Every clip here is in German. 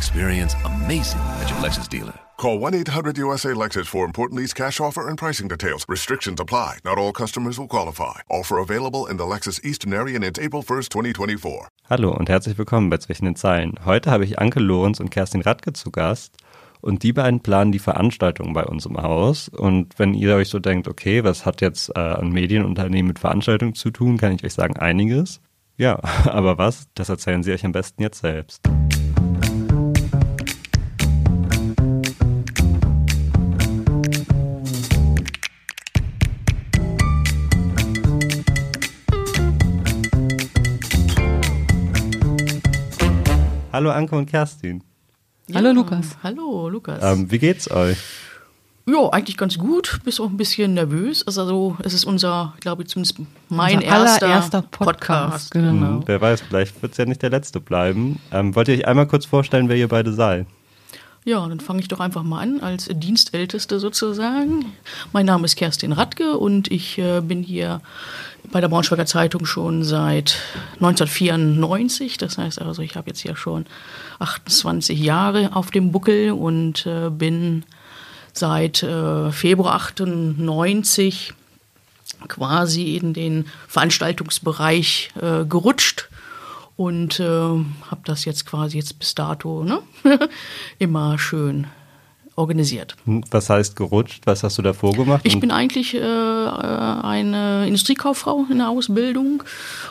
Experience amazing at your Lexus dealer. Call 1-800-USA-LEXUS for important lease cash offer and pricing details. Restrictions apply. Not all customers will qualify. Offer available in the Lexus Eastern area and it's April 1st, 2024. Hallo und herzlich willkommen bei Zwischen den Zeilen. Heute habe ich Anke Lorenz und Kerstin Radke zu Gast. Und die beiden planen die Veranstaltung bei uns im Haus. Und wenn ihr euch so denkt, okay, was hat jetzt äh, ein Medienunternehmen mit Veranstaltungen zu tun, kann ich euch sagen, einiges. Ja, aber was, das erzählen sie euch am besten jetzt selbst. Hallo Anke und Kerstin. Hallo Lukas. Hallo Lukas. Ähm, wie geht's euch? ja, eigentlich ganz gut, bist auch ein bisschen nervös. Also es ist unser, glaube ich, zumindest mein Unser erster, allererster Podcast, genau. Hm, wer weiß, vielleicht wird es ja nicht der letzte bleiben. Ähm, wollt ihr euch einmal kurz vorstellen, wer ihr beide seid? Ja, dann fange ich doch einfach mal an als Dienstälteste sozusagen. Mein Name ist Kerstin Radke und ich äh, bin hier bei der Braunschweiger Zeitung schon seit 1994. Das heißt also, ich habe jetzt hier schon 28 Jahre auf dem Buckel und äh, bin seit äh, Februar 98 quasi in den Veranstaltungsbereich äh, gerutscht und äh, habe das jetzt quasi jetzt bis dato ne? immer schön organisiert. Hm, Was heißt gerutscht? Was hast du davor gemacht? Ich bin eigentlich äh, äh, eine Industriekauffrau in der Ausbildung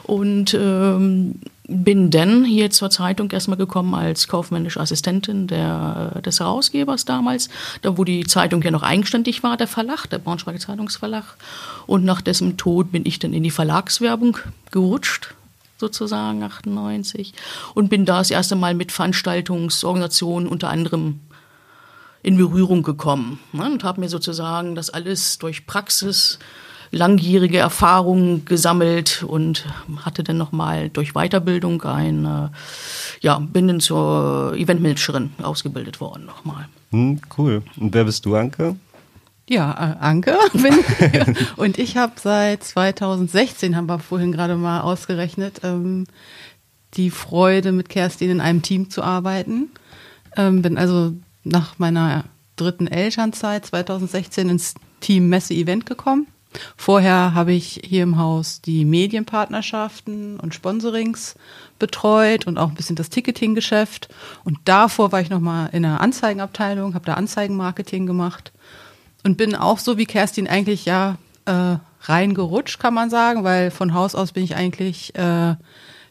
und ähm, bin dann hier zur Zeitung erstmal gekommen als kaufmännische Assistentin der, des Herausgebers damals, da wo die Zeitung ja noch eigenständig war, der Verlag, der Braunschweiger Zeitungsverlag. Und nach dessen Tod bin ich dann in die Verlagswerbung gerutscht sozusagen 98 und bin da das erste Mal mit Veranstaltungsorganisationen unter anderem in Berührung gekommen ne, und habe mir sozusagen das alles durch Praxis, langjährige Erfahrungen gesammelt und hatte dann nochmal durch Weiterbildung ein, äh, ja, bin dann zur Eventmanagerin ausgebildet worden nochmal. Hm, cool. Und wer bist du, Anke? Ja, Anke bin. Und ich habe seit 2016, haben wir vorhin gerade mal ausgerechnet, ähm, die Freude, mit Kerstin in einem Team zu arbeiten. Ähm, bin also nach meiner dritten Elternzeit 2016 ins Team Messe Event gekommen. Vorher habe ich hier im Haus die Medienpartnerschaften und Sponsorings betreut und auch ein bisschen das Ticketing-Geschäft. Und davor war ich nochmal in der Anzeigenabteilung, habe da Anzeigenmarketing gemacht und bin auch so wie Kerstin eigentlich ja äh, reingerutscht, kann man sagen, weil von Haus aus bin ich eigentlich äh,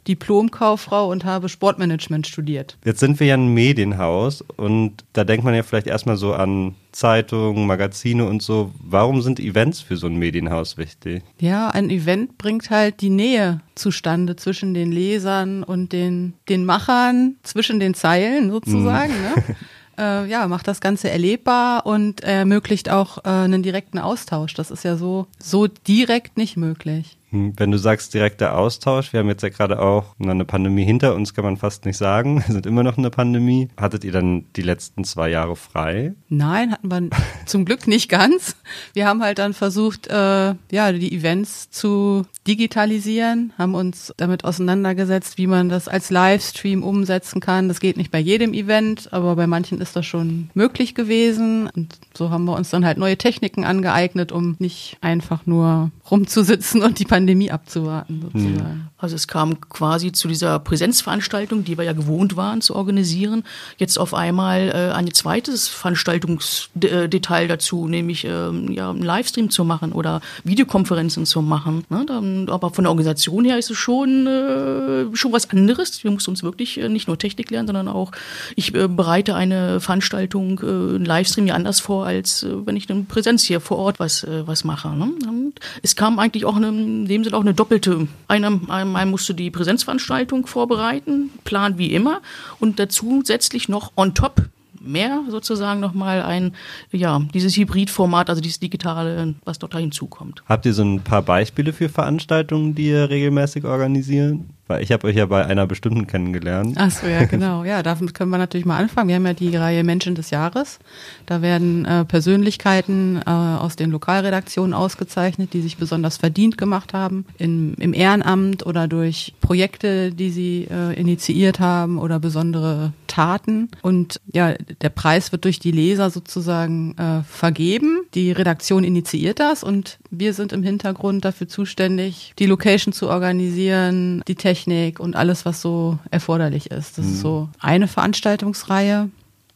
Diplomkauffrau und habe Sportmanagement studiert. Jetzt sind wir ja ein Medienhaus und da denkt man ja vielleicht erstmal so an Zeitungen, Magazine und so. Warum sind Events für so ein Medienhaus wichtig? Ja, ein Event bringt halt die Nähe zustande zwischen den Lesern und den, den Machern, zwischen den Zeilen sozusagen. Ne? äh, ja, macht das Ganze erlebbar und ermöglicht auch äh, einen direkten Austausch. Das ist ja so, so direkt nicht möglich. Hm, Wenn du sagst direkter Austausch, wir haben jetzt ja gerade auch eine Pandemie hinter uns, kann man fast nicht sagen. Wir sind immer noch in der Pandemie. Hattet ihr dann die letzten zwei Jahre frei? Nein, hatten wir zum Glück nicht ganz. Wir haben halt dann versucht, äh, ja, die Events zu digitalisieren, haben uns damit auseinandergesetzt, wie man das als Livestream umsetzen kann. Das geht nicht bei jedem Event, aber bei manchen ist das schon möglich gewesen. Und so haben wir uns dann halt neue Techniken angeeignet, um nicht einfach nur rumzusitzen und die Pandemie abzuwarten, sozusagen. Also es kam quasi zu dieser Präsenzveranstaltung, die wir ja gewohnt waren zu organisieren, jetzt auf einmal äh, ein zweites Veranstaltungsdetail dazu, nämlich ähm, ja, einen Livestream zu machen oder Videokonferenzen zu machen. Ne? Dann, aber von der Organisation her ist es schon, äh, schon was anderes. Wir mussten uns wirklich äh, nicht nur Technik lernen, sondern auch, ich äh, bereite eine Veranstaltung, äh, einen Livestream ja anders vor, als äh, wenn ich eine Präsenz hier vor Ort was, äh, was mache. Ne? Und es kam eigentlich auch eine, in dem Sinne auch eine doppelte. Einmal musste die Präsenzveranstaltung vorbereiten, Plan wie immer, und dazu zusätzlich noch on top mehr sozusagen nochmal ein, ja, dieses Hybridformat, also dieses digitale, was dort da hinzukommt. Habt ihr so ein paar Beispiele für Veranstaltungen, die ihr regelmäßig organisiert? Weil ich habe euch ja bei einer bestimmten kennengelernt. Ach so, ja, genau. Ja, damit können wir natürlich mal anfangen. Wir haben ja die Reihe Menschen des Jahres. Da werden äh, Persönlichkeiten äh, aus den Lokalredaktionen ausgezeichnet, die sich besonders verdient gemacht haben in, im Ehrenamt oder durch Projekte, die sie äh, initiiert haben oder besondere Taten. Und ja, der Preis wird durch die Leser sozusagen äh, vergeben. Die Redaktion initiiert das und wir sind im Hintergrund dafür zuständig, die Location zu organisieren, die Technik und alles, was so erforderlich ist. Das ist so eine Veranstaltungsreihe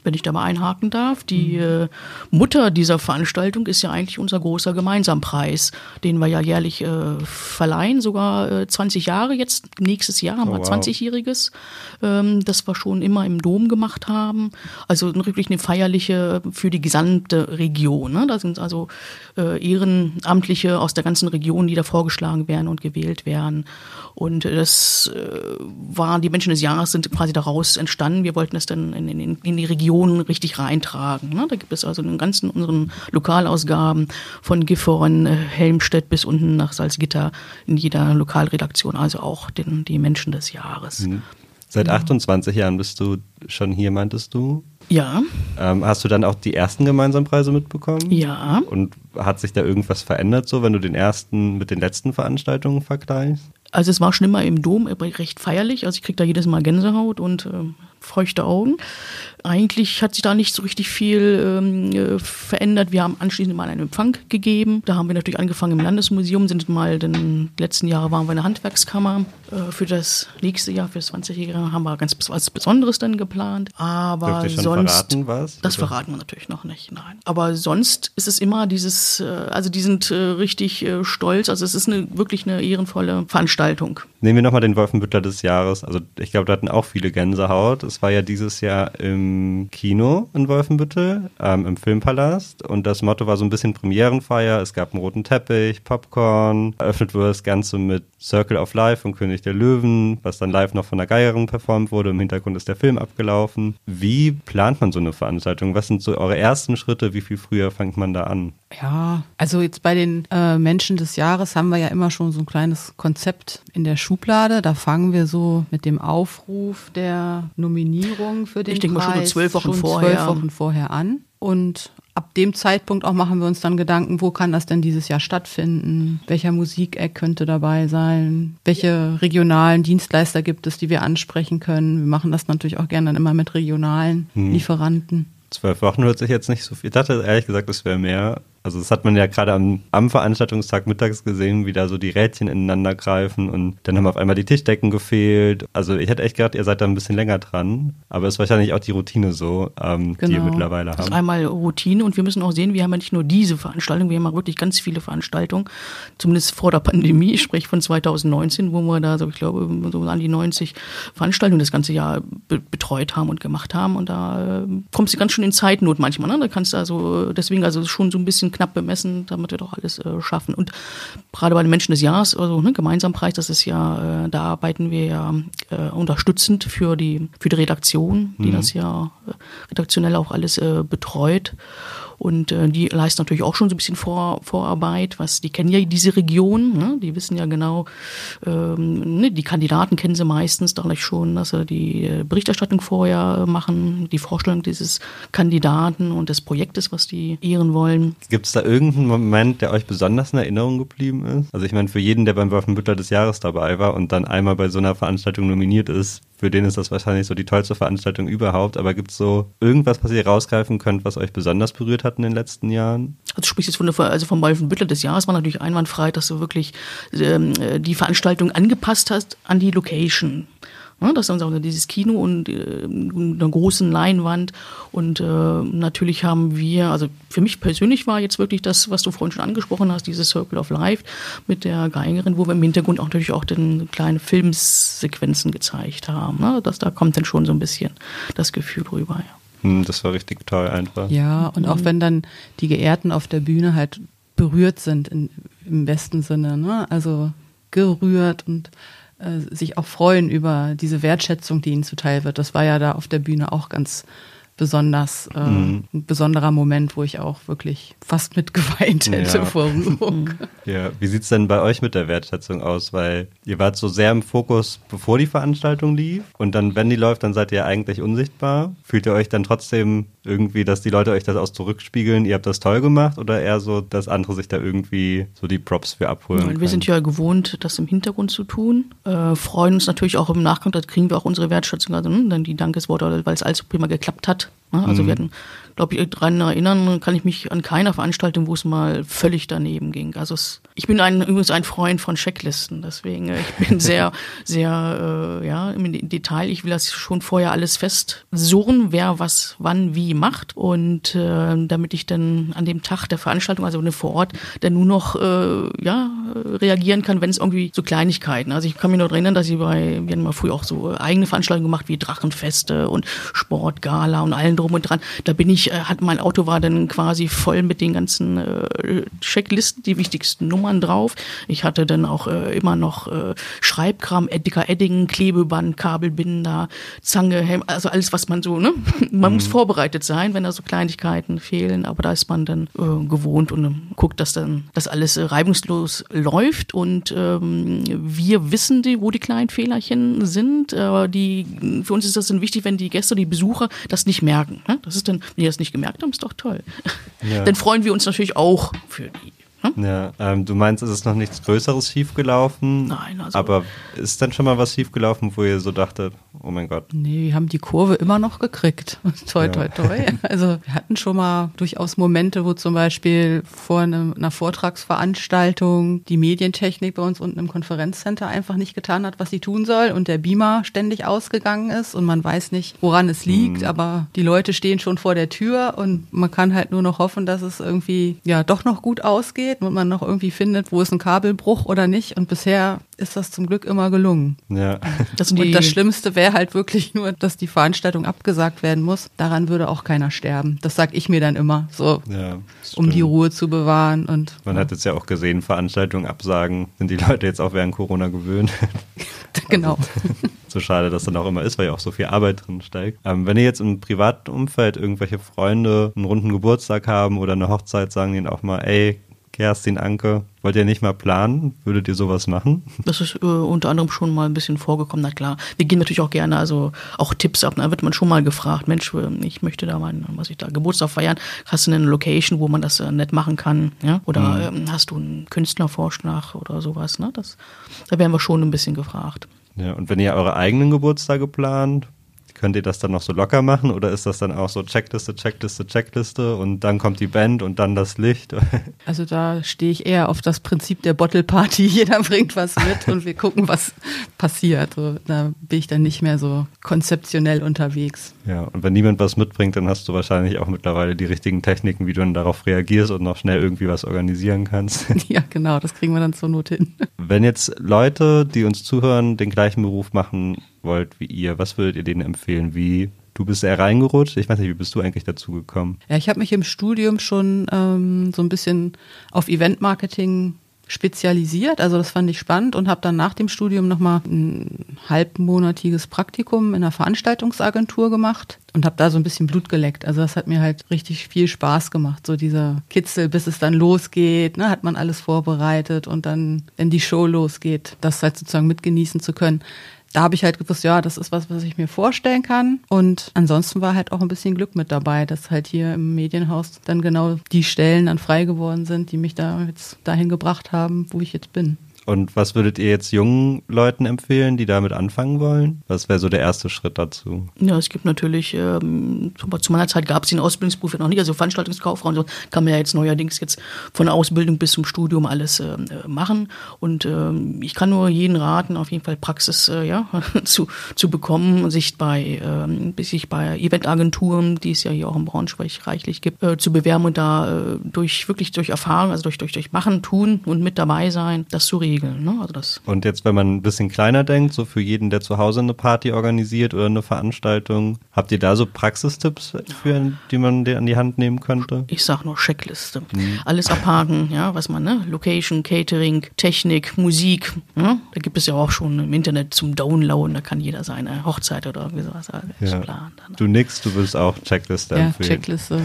wenn ich da mal einhaken darf. Die äh, Mutter dieser Veranstaltung ist ja eigentlich unser großer Gemeinsampreis, den wir ja jährlich äh, verleihen, sogar äh, 20 Jahre jetzt, nächstes Jahr haben Oh, wir wow. 20-jähriges, ähm, das wir schon immer im Dom gemacht haben. Also wirklich eine feierliche für die gesamte Region. Ne? Da sind also äh, Ehrenamtliche aus der ganzen Region, die da vorgeschlagen werden und gewählt werden. Und äh, das äh, war, die Menschen des Jahres sind quasi daraus entstanden. Wir wollten es dann in, in, in die Regionen richtig reintragen. Ne? Da gibt es also in den ganzen unseren Lokalausgaben von Gifhorn, äh, Helmstedt bis unten nach Salzgitter in jeder Lokalredaktion, also auch den, die Menschen des Jahres. Seit 28 Jahren bist du schon hier, meintest du? Ja, Ähm, hast du dann auch die ersten Gemeinsampreise mitbekommen? ja. Und hat sich da irgendwas verändert, so wenn du den ersten mit den letzten Veranstaltungen vergleichst? Also es war schon immer im Dom aber recht feierlich. Also ich kriege da jedes Mal Gänsehaut und äh, feuchte Augen. Eigentlich hat sich da nicht so richtig viel ähm, äh, verändert. Wir haben anschließend mal einen Empfang gegeben. Da haben wir natürlich angefangen im Landesmuseum, sind mal den letzten Jahre waren wir in der Handwerkskammer. Äh, für das nächste Jahr, für das 20-Jährige, haben wir ganz was Besonderes dann geplant. Aber sonst. verraten, was? Das Oder? verraten wir natürlich noch nicht, nein. Aber sonst ist es immer dieses, äh, also die sind äh, richtig stolz. Also es ist eine wirklich eine ehrenvolle Veranstaltung. Nehmen wir nochmal den Wolfenbüttler des Jahres. Also ich glaube, da hatten auch viele Gänsehaut. Es war ja dieses Jahr im Kino in Wolfenbüttel, ähm, im Filmpalast. Und das Motto war so ein bisschen Premierenfeier. Es gab einen roten Teppich, Popcorn. Eröffnet wurde das Ganze mit Circle of Life von König der Löwen, was dann live noch von der Geierin performt wurde. Im Hintergrund ist der Film abgelaufen. Wie plant man so eine Veranstaltung? Was sind so eure ersten Schritte? Wie viel früher fängt man da an? Ja, also jetzt bei den äh, Menschen des Jahres haben wir ja immer schon so ein kleines Konzept in der Schublade. Da fangen wir so mit dem Aufruf der Nominierung für den Ich denke mal schon so Preis zwölf Wochen schon vorher. zwölf Wochen vorher an. Und ab dem Zeitpunkt auch machen wir uns dann Gedanken, wo kann das denn dieses Jahr stattfinden? Welcher Musikeck könnte dabei sein? Welche regionalen Dienstleister gibt es, die wir ansprechen können? Wir machen das natürlich auch gerne dann immer mit regionalen Lieferanten. Zwölf Wochen hört sich jetzt nicht so viel. Ich dachte ehrlich gesagt, es wäre mehr. Also das hat man ja gerade am, am Veranstaltungstag mittags gesehen, wie da so die Rädchen ineinander greifen und dann haben auf einmal die Tischdecken gefehlt. Also ich hätte echt gedacht, ihr seid da ein bisschen länger dran, aber es ist wahrscheinlich auch die Routine so, ähm, die ihr Genau. mittlerweile Das ist habt. einmal Routine und wir müssen auch sehen, wir haben ja nicht nur diese Veranstaltung, wir haben ja wirklich ganz viele Veranstaltungen, zumindest vor der Pandemie, ich spreche von 2019, wo wir da so, ich glaube, so an die 90 Veranstaltungen das ganze Jahr be betreut haben und gemacht haben und da äh, kommst du ganz schön in Zeitnot manchmal, ne? da kannst du also, deswegen also schon so ein bisschen knapp bemessen, damit wir doch alles äh, schaffen und gerade bei den Menschen des Jahres, also ne, Gemeinsampreis, das ist ja, äh, da arbeiten wir ja äh, unterstützend für die, für die Redaktion, die das ja äh, redaktionell auch alles äh, betreut. Und äh, die leisten natürlich auch schon so ein bisschen Vor Vorarbeit, was die kennen ja diese Region, ne? die wissen ja genau, ähm, ne? die Kandidaten kennen sie meistens dadurch schon, dass sie die äh, Berichterstattung vorher machen, die Vorstellung dieses Kandidaten und des Projektes, was die ehren wollen. Gibt es da irgendeinen Moment, der euch besonders in Erinnerung geblieben ist? Also ich meine, für jeden, der beim Wolfenbüttler des Jahres dabei war und dann einmal bei so einer Veranstaltung nominiert ist, für den ist das wahrscheinlich so die tollste Veranstaltung überhaupt. Aber gibt es so irgendwas, was ihr rausgreifen könnt, was euch besonders berührt hat in den letzten Jahren? Also sprichst jetzt von der, also vom Wolfenbüttler des Jahres war natürlich einwandfrei, dass du wirklich ähm, äh, die Veranstaltung angepasst hast an die Location. Ja, das ist dann auch dieses Kino und äh, einer großen Leinwand. Und äh, natürlich haben wir, also für mich persönlich war jetzt wirklich das, was du vorhin schon angesprochen hast, dieses Circle of Life mit der Geigerin, wo wir im Hintergrund auch natürlich auch den kleinen Filmsequenzen gezeigt haben. Ne? Das, da kommt dann schon so ein bisschen das Gefühl rüber. Ja. Hm, das war richtig toll einfach. Ja, und auch wenn dann die Geehrten auf der Bühne halt berührt sind in, im besten Sinne, ne? Also gerührt und äh, sich auch freuen über diese Wertschätzung, die ihnen zuteil wird. Das war ja da auf der Bühne auch ganz besonders äh, mhm. ein besonderer Moment, wo ich auch wirklich fast mitgeweint hätte ja. vor Rührung. Ja, wie sieht's denn bei euch mit der Wertschätzung aus? Weil ihr wart so sehr im Fokus, bevor die Veranstaltung lief und dann, wenn die läuft, dann seid ihr eigentlich unsichtbar. Fühlt ihr euch dann trotzdem irgendwie, dass die Leute euch das aus zurückspiegeln, ihr habt das toll gemacht oder eher so, dass andere sich da irgendwie so die Props für abholen? Ja, wir sind ja gewohnt, das im Hintergrund zu tun. Äh, freuen uns natürlich auch im Nachgang, da kriegen wir auch unsere Wertschätzung, also ne, dann die Dankesworte, weil es alles prima geklappt hat. Ne? Also mhm. wir hatten glaube ich, daran erinnern kann ich mich an keiner Veranstaltung, wo es mal völlig daneben ging. Also es, ich bin ein, übrigens ein Freund von Checklisten, deswegen äh, ich bin sehr, sehr, äh, ja, im Detail. Ich will das schon vorher alles festsurren, wer was wann wie macht und äh, damit ich dann an dem Tag der Veranstaltung, also vor Ort, dann nur noch äh, ja reagieren kann, wenn es irgendwie so Kleinigkeiten. Also ich kann mich noch erinnern, dass ich bei, wir haben mal früher auch so eigene Veranstaltungen gemacht wie Drachenfeste und Sportgala und allen drum und dran. Da bin ich ich, äh, hat mein Auto war dann quasi voll mit den ganzen äh, Checklisten, die wichtigsten Nummern drauf. Ich hatte dann auch äh, immer noch äh, Schreibkram, dicker Edding, Klebeband, Kabelbinder, Zange, Helm, also alles, was man so, ne? Man mhm. muss vorbereitet sein, wenn da so Kleinigkeiten fehlen, aber da ist man dann äh, gewohnt und äh, guckt, dass dann das alles äh, reibungslos läuft und ähm, wir wissen, die, wo die kleinen Fehlerchen sind. Äh, die, für uns ist das dann wichtig, wenn die Gäste, die Besucher das nicht merken. Ne? Das ist dann, wenn die das nicht gemerkt haben, ist doch toll. Ja. Dann freuen wir uns natürlich auch für die. Hm? Ja, ähm, du meinst, es ist noch nichts Größeres schiefgelaufen? Nein, also. Aber ist dann schon mal was schiefgelaufen, wo ihr so dachtet, oh mein Gott? Nee, wir haben die Kurve immer noch gekriegt. toi, toi, toi. Also wir hatten schon mal durchaus Momente, wo zum Beispiel vor einem, einer Vortragsveranstaltung die Medientechnik bei uns unten im Konferenzcenter einfach nicht getan hat, was sie tun soll und der Beamer ständig ausgegangen ist und man weiß nicht, woran es liegt, mhm. aber die Leute stehen schon vor der Tür und man kann halt nur noch hoffen, dass es irgendwie ja doch noch gut ausgeht geht und man noch irgendwie findet, wo ist ein Kabelbruch oder nicht. Und bisher ist das zum Glück immer gelungen. Ja. Das und das Schlimmste wäre halt wirklich nur, dass die Veranstaltung abgesagt werden muss. Daran würde auch keiner sterben. Das sag ich mir dann immer, so, ja, um die Ruhe zu bewahren. Und man ja. hat jetzt ja auch gesehen, Veranstaltungen absagen, sind die Leute jetzt auch während Corona gewöhnt. genau. so schade das dann auch immer ist, weil ja auch so viel Arbeit drin steigt. Ähm, wenn ihr jetzt im privaten Umfeld irgendwelche Freunde einen runden Geburtstag haben oder eine Hochzeit, sagen die ihnen auch mal, ey, Kerstin Anke, wollt ihr nicht mal planen? Würdet ihr sowas machen? Das ist äh, unter anderem schon mal ein bisschen vorgekommen, na klar. Wir gehen natürlich auch gerne, also auch Tipps ab. Da wird man schon mal gefragt, Mensch, äh, ich möchte da mal, was ich da, Geburtstag feiern. Hast du eine Location, wo man das äh, nett machen kann? Ja? Oder mhm. ähm, hast du einen Künstlervorschlag oder sowas? Ne? Das, da werden wir schon ein bisschen gefragt. Ja, und wenn ihr eure eigenen Geburtstage plant, Könnt ihr das dann noch so locker machen oder ist das dann auch so Checkliste, Checkliste, Checkliste und dann kommt die Band und dann das Licht? Also da stehe ich eher auf das Prinzip der Bottle Party. Jeder bringt was mit und wir gucken, was passiert. So, da bin ich dann nicht mehr so konzeptionell unterwegs. Ja, und wenn niemand was mitbringt, dann hast du wahrscheinlich auch mittlerweile die richtigen Techniken, wie du dann darauf reagierst und noch schnell irgendwie was organisieren kannst. Ja, genau, das kriegen wir dann zur Not hin. Wenn jetzt Leute, die uns zuhören, den gleichen Beruf machen, wollt wie ihr, was würdet ihr denen empfehlen? Wie Du bist sehr reingerutscht. Ich weiß nicht, wie bist du eigentlich dazu gekommen? Ja, ich habe mich im Studium schon ähm, so ein bisschen auf Eventmarketing spezialisiert. Also das fand ich spannend und habe dann nach dem Studium nochmal ein halbmonatiges Praktikum in einer Veranstaltungsagentur gemacht und habe da so ein bisschen Blut geleckt. Also das hat mir halt richtig viel Spaß gemacht. So dieser Kitzel, bis es dann losgeht, ne, hat man alles vorbereitet und dann, wenn die Show losgeht, das halt sozusagen mitgenießen zu können da habe ich halt gewusst, ja, das ist was, was ich mir vorstellen kann. Und ansonsten war halt auch ein bisschen Glück mit dabei, dass halt hier im Medienhaus dann genau die Stellen dann frei geworden sind, die mich da jetzt dahin gebracht haben, wo ich jetzt bin. Und was würdet ihr jetzt jungen Leuten empfehlen, die damit anfangen wollen? Was wäre so der erste Schritt dazu? Ja, es gibt natürlich, ähm, zu meiner Zeit gab es den Ausbildungsberuf ja noch nicht, also Veranstaltungskauffrau und so kann man ja jetzt neuerdings jetzt von der Ausbildung bis zum Studium alles äh, machen. Und ähm, ich kann nur jeden raten, auf jeden Fall Praxis äh, ja, zu, zu bekommen, sich bei, ähm, bei Eventagenturen, die es ja hier auch im Braunschweig reichlich gibt, äh, zu bewerben und da äh, durch wirklich durch Erfahrung, also durch, durch, durch Machen, Tun und mit dabei sein, das zu realisieren Regeln. Ne? Also das Und jetzt, wenn man ein bisschen kleiner denkt, so für jeden, der zu Hause eine Party organisiert oder eine Veranstaltung, habt ihr da so Praxistipps, für, die man dir an die Hand nehmen könnte? ich sag nur Checkliste. Alles abhaken, ja, was man, ne? Location, Catering, Technik, Musik. Ja? Da gibt es ja auch schon im Internet zum Downloaden, da kann jeder seine Hochzeit oder irgendwie sowas alles Ja. planen. Dann. Du nix, du willst auch Checkliste Ja, empfehlen. Checkliste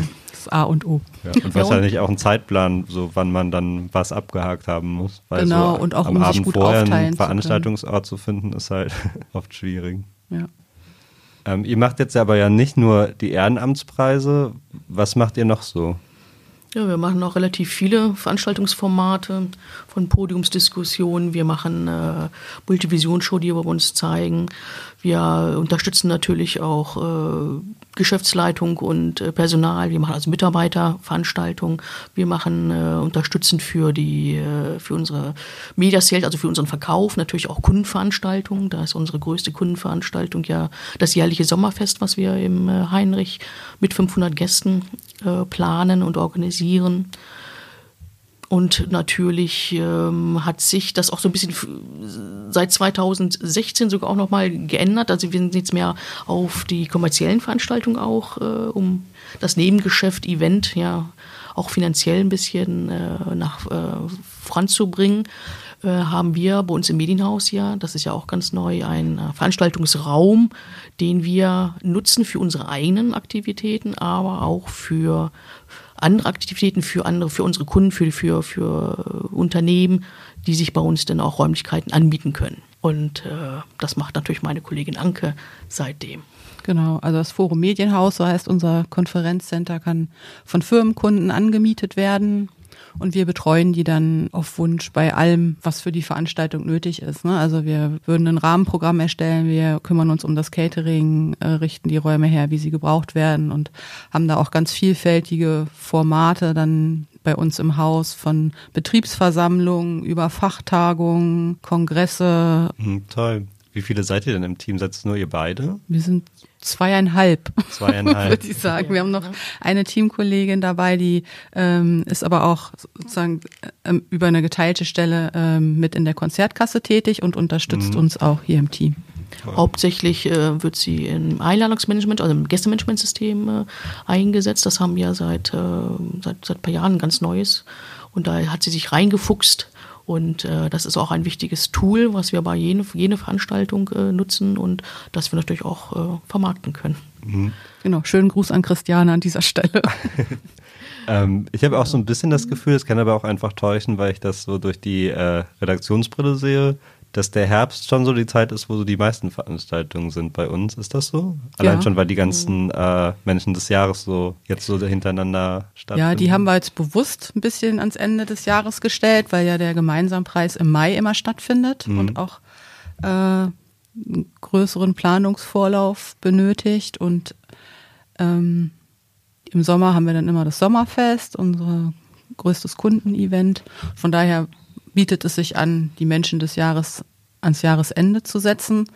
A und O. Ja, und wahrscheinlich auch einen Zeitplan, so wann man dann was abgehakt haben muss. Weil Genau, so und auch, am um sich Abend gut vorher aufteilen einen zu können. Veranstaltungsort zu finden, ist halt oft schwierig. Ja. Ähm, ihr macht jetzt aber ja nicht nur die Ehrenamtspreise. Was macht ihr noch so? Ja, wir machen auch relativ viele Veranstaltungsformate von Podiumsdiskussionen. Wir machen äh, Multivision-Show, die wir uns zeigen. Wir unterstützen natürlich auch äh, Geschäftsleitung und äh, Personal. Wir machen also Mitarbeiterveranstaltungen. Wir machen äh, unterstützen für die äh, für unsere Media Sales, also für unseren Verkauf, natürlich auch Kundenveranstaltungen. Da ist unsere größte Kundenveranstaltung ja das jährliche Sommerfest, was wir im äh, Heinrich mit 500 Gästen äh, planen und organisieren. Und natürlich ähm, hat sich das auch so ein bisschen seit 2016 sogar auch nochmal geändert. Also wir sind jetzt mehr auf die kommerziellen Veranstaltungen auch, äh, um das Nebengeschäft, Event ja auch finanziell ein bisschen äh, nach äh, voranzubringen. Äh, haben wir bei uns im Medienhaus ja, das ist ja auch ganz neu, einen äh, Veranstaltungsraum, den wir nutzen für unsere eigenen Aktivitäten, aber auch für andere Aktivitäten für andere, für unsere Kunden, für, für, für Unternehmen, die sich bei uns dann auch Räumlichkeiten anbieten können. Und äh, das macht natürlich meine Kollegin Anke seitdem. Genau, also das Forum Medienhaus, so heißt unser Konferenzcenter, kann von Firmenkunden angemietet werden und wir betreuen die dann auf Wunsch bei allem, was für die Veranstaltung nötig ist. Ne? Also wir würden ein Rahmenprogramm erstellen, wir kümmern uns um das Catering, äh, richten die Räume her, wie sie gebraucht werden und haben da auch ganz vielfältige Formate dann bei uns im Haus von Betriebsversammlungen über Fachtagungen, Kongresse. Hm, toll. Wie viele seid ihr denn im Team? Seid es nur ihr beide? Wir sind zweieinhalb. Zweieinhalb. würde ich sagen. Wir haben noch eine Teamkollegin dabei, die ähm, ist aber auch sozusagen ähm, über eine geteilte Stelle ähm, mit in der Konzertkasse tätig und unterstützt uns auch hier im Team. Hauptsächlich äh, wird sie im Einladungsmanagement, also im Gästemanagementsystem äh, eingesetzt. Das haben wir seit, äh, seit, seit ein paar Jahren ein ganz neues. Und da hat sie sich reingefuchst. Und äh, das ist auch ein wichtiges Tool, was wir bei jene, jene Veranstaltung äh, nutzen und das wir natürlich auch äh, vermarkten können. Genau, schönen Gruß an Christiane an dieser Stelle. Ähm, ich habe auch so ein bisschen das Gefühl, es kann aber auch einfach täuschen, weil ich das so durch die äh, Redaktionsbrille sehe, dass der Herbst schon so die Zeit ist, wo so die meisten Veranstaltungen sind bei uns. Ist das so? Allein Ja. schon, weil die ganzen äh, Menschen des Jahres so jetzt so hintereinander stattfinden. Ja, die haben wir jetzt bewusst ein bisschen ans Ende des Jahres gestellt, weil ja der Gemeinsampreis im Mai immer stattfindet und auch äh, einen größeren Planungsvorlauf benötigt. Und ähm, im Sommer haben wir dann immer das Sommerfest, unser größtes Kundenevent. Von daher bietet es sich an, die Menschen des Jahres ans Jahresende zu setzen,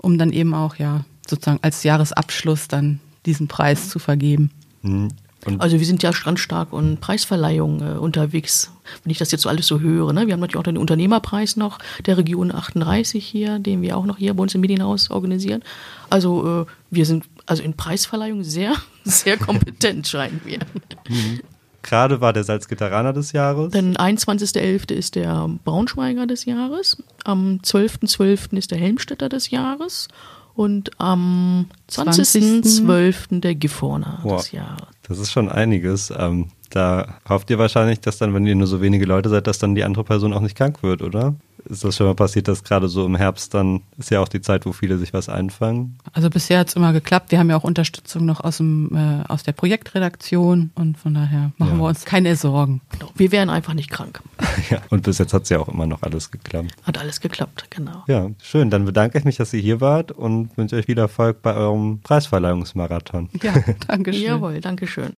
um dann eben auch ja sozusagen als Jahresabschluss dann diesen Preis zu vergeben. Hm. Und Also wir sind ja ganz stark und Preisverleihung äh, unterwegs, wenn ich das jetzt so alles so höre. Ne? Wir haben natürlich auch den Unternehmerpreis noch der Region 38 hier, den wir auch noch hier bei uns im Medienhaus organisieren. Also äh, wir sind also in Preisverleihung sehr, sehr kompetent, scheinen wir. Gerade war der Salzgitteraner des Jahres. Denn 21.11. ist der Braunschweiger des Jahres, am 12.12. ist der Helmstädter des Jahres und am 20.12. der Gifhorner Boah. des Jahres. Das ist schon einiges. Ähm, da hofft ihr wahrscheinlich, dass dann, wenn ihr nur so wenige Leute seid, dass dann die andere Person auch nicht krank wird, oder? Ist das schon mal passiert, dass gerade so im Herbst dann ist ja auch die Zeit, wo viele sich was einfangen? Also bisher hat's immer geklappt. Wir haben ja auch Unterstützung noch aus, dem, äh, aus der Projektredaktion und von daher machen Ja. wir uns keine Sorgen. Genau. Wir wären einfach nicht krank. ja. Und bis jetzt hat es ja auch immer noch alles geklappt. Hat alles geklappt, genau. Ja, schön. Dann bedanke ich mich, dass ihr hier wart und wünsche euch viel Erfolg bei eurem Preisverleihungsmarathon. Ja, danke schön. Jawohl, danke schön.